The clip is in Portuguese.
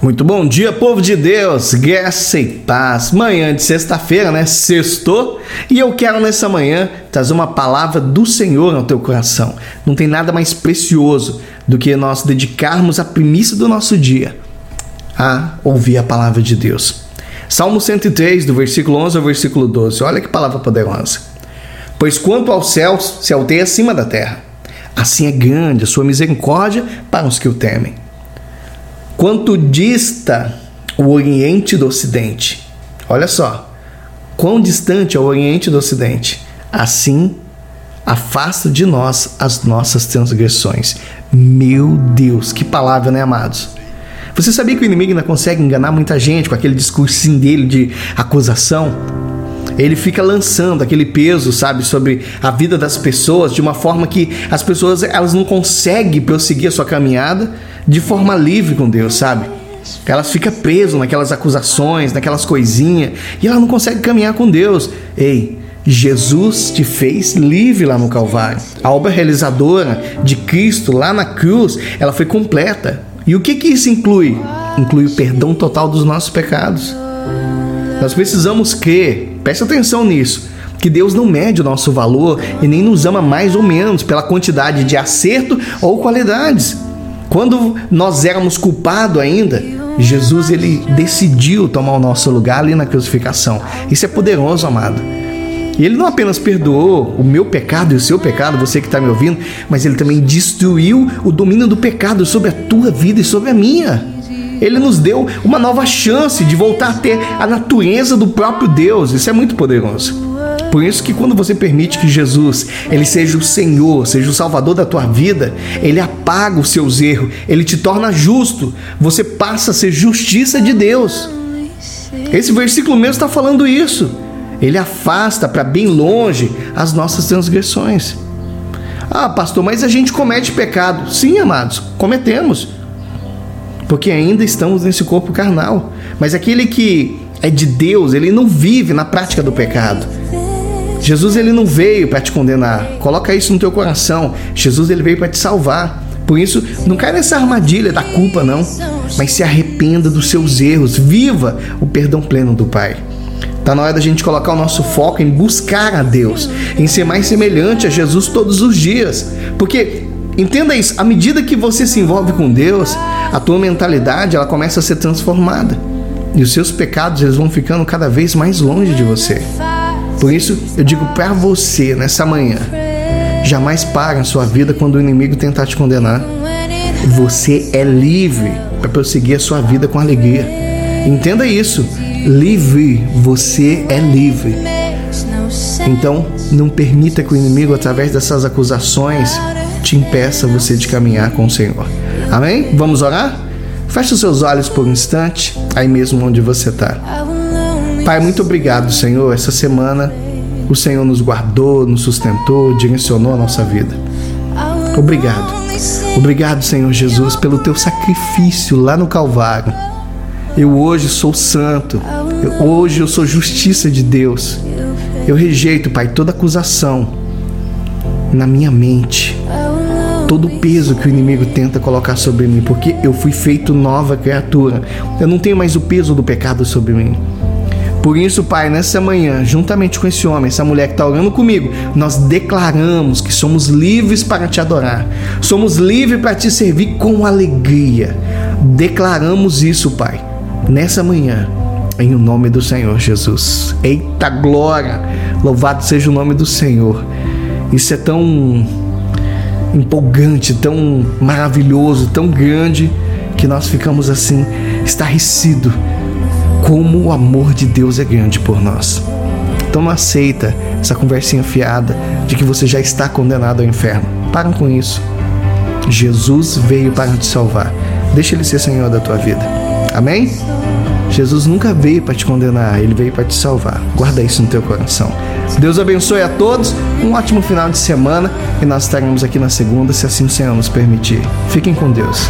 Muito bom dia, povo de Deus, graça e paz. Manhã de sexta-feira, né? Sextou. E eu quero nessa manhã trazer uma palavra do Senhor ao teu coração. Não tem nada mais precioso do que nós dedicarmos a primícia do nosso dia a ouvir a palavra de Deus. Salmo 103, do versículo 11 ao versículo 12. Olha que palavra poderosa. Pois quanto aos céus se alteia acima da terra, assim é grande a sua misericórdia para os que o temem. Quanto dista o Oriente do Ocidente. Olha só, quão distante é o Oriente do Ocidente. Assim afasta de nós as nossas transgressões. Meu Deus, que palavra, né, amados? Você sabia que o inimigo ainda consegue enganar muita gente com aquele discursinho dele de acusação? Ele fica lançando aquele peso, sabe, sobre a vida das pessoas de uma forma que as pessoas elas não conseguem prosseguir a sua caminhada de forma livre com Deus, sabe? Elas ficam presas naquelas acusações, naquelas coisinhas, e ela não consegue caminhar com Deus. Ei, Jesus te fez livre lá no Calvário. A obra realizadora de Cristo lá na cruz, ela foi completa. E o que, que isso inclui? Inclui o perdão total dos nossos pecados. Nós precisamos crer, preste atenção nisso, que Deus não mede o nosso valor e nem nos ama mais ou menos pela quantidade de acerto ou qualidades. Quando nós éramos culpados ainda, Jesus ele decidiu tomar o nosso lugar ali na crucificação. Isso é poderoso, amado. E ele não apenas perdoou o meu pecado e o seu pecado, você que está me ouvindo, mas ele também destruiu o domínio do pecado sobre a tua vida e sobre a minha. Ele nos deu uma nova chance de voltar a ter a natureza do próprio Deus. Isso é muito poderoso. Por isso que quando você permite que Jesus, ele seja o Senhor, seja o Salvador da tua vida, ele apaga os seus erros, ele te torna justo, você passa a ser justiça de Deus. Esse versículo mesmo está falando isso. Ele afasta para bem longe as nossas transgressões. Ah, pastor, mas a gente comete pecado. Sim, amados, cometemos. Porque ainda estamos nesse corpo carnal. Mas aquele que é de Deus, ele não vive na prática do pecado. Jesus ele não veio para te condenar. Coloca isso no teu coração. Jesus ele veio para te salvar. Por isso, não cai nessa armadilha da culpa não, mas se arrependa dos seus erros, viva o perdão pleno do Pai. Tá na hora da gente colocar o nosso foco em buscar a Deus, em ser mais semelhante a Jesus todos os dias. Porque entenda isso, à medida que você se envolve com Deus, a tua mentalidade ela começa a ser transformada. E os seus pecados eles vão ficando cada vez mais longe de você. Por isso, eu digo para você nessa manhã: jamais pare a sua vida quando o inimigo tentar te condenar. Você é livre para prosseguir a sua vida com alegria. Entenda isso. Livre, você é livre. Então, não permita que o inimigo, através dessas acusações, te impeça você de caminhar com o Senhor. Amém? Vamos orar? Feche os seus olhos por um instante, aí mesmo onde você está. Pai, muito obrigado, Senhor. Essa semana o Senhor nos guardou, nos sustentou, direcionou a nossa vida. Obrigado. Obrigado, Senhor Jesus, pelo teu sacrifício lá no Calvário. Eu hoje sou santo. Eu, hoje eu sou justiça de Deus. Eu rejeito, Pai, toda acusação na minha mente. Todo o peso que o inimigo tenta colocar sobre mim, porque eu fui feito nova criatura. Eu não tenho mais o peso do pecado sobre mim. Por isso, Pai, nessa manhã, juntamente com esse homem, essa mulher que está orando comigo, nós declaramos que somos livres para te adorar, somos livres para te servir com alegria. Declaramos isso, Pai, nessa manhã, em o nome do Senhor Jesus. Eita glória! Louvado seja o nome do Senhor. Isso é tão empolgante, tão maravilhoso, tão grande que nós ficamos assim estarrecidos como o amor de Deus é grande por nós. Então não aceita essa conversinha fiada de que você já está condenado ao inferno. Param com isso. Jesus veio para te salvar. Deixa ele ser Senhor da tua vida. Amém? Jesus nunca veio para te condenar, ele veio para te salvar. Guarda isso no teu coração. Deus abençoe a todos. Um ótimo final de semana e nós estaremos aqui na segunda, se assim o Senhor nos permitir. Fiquem com Deus.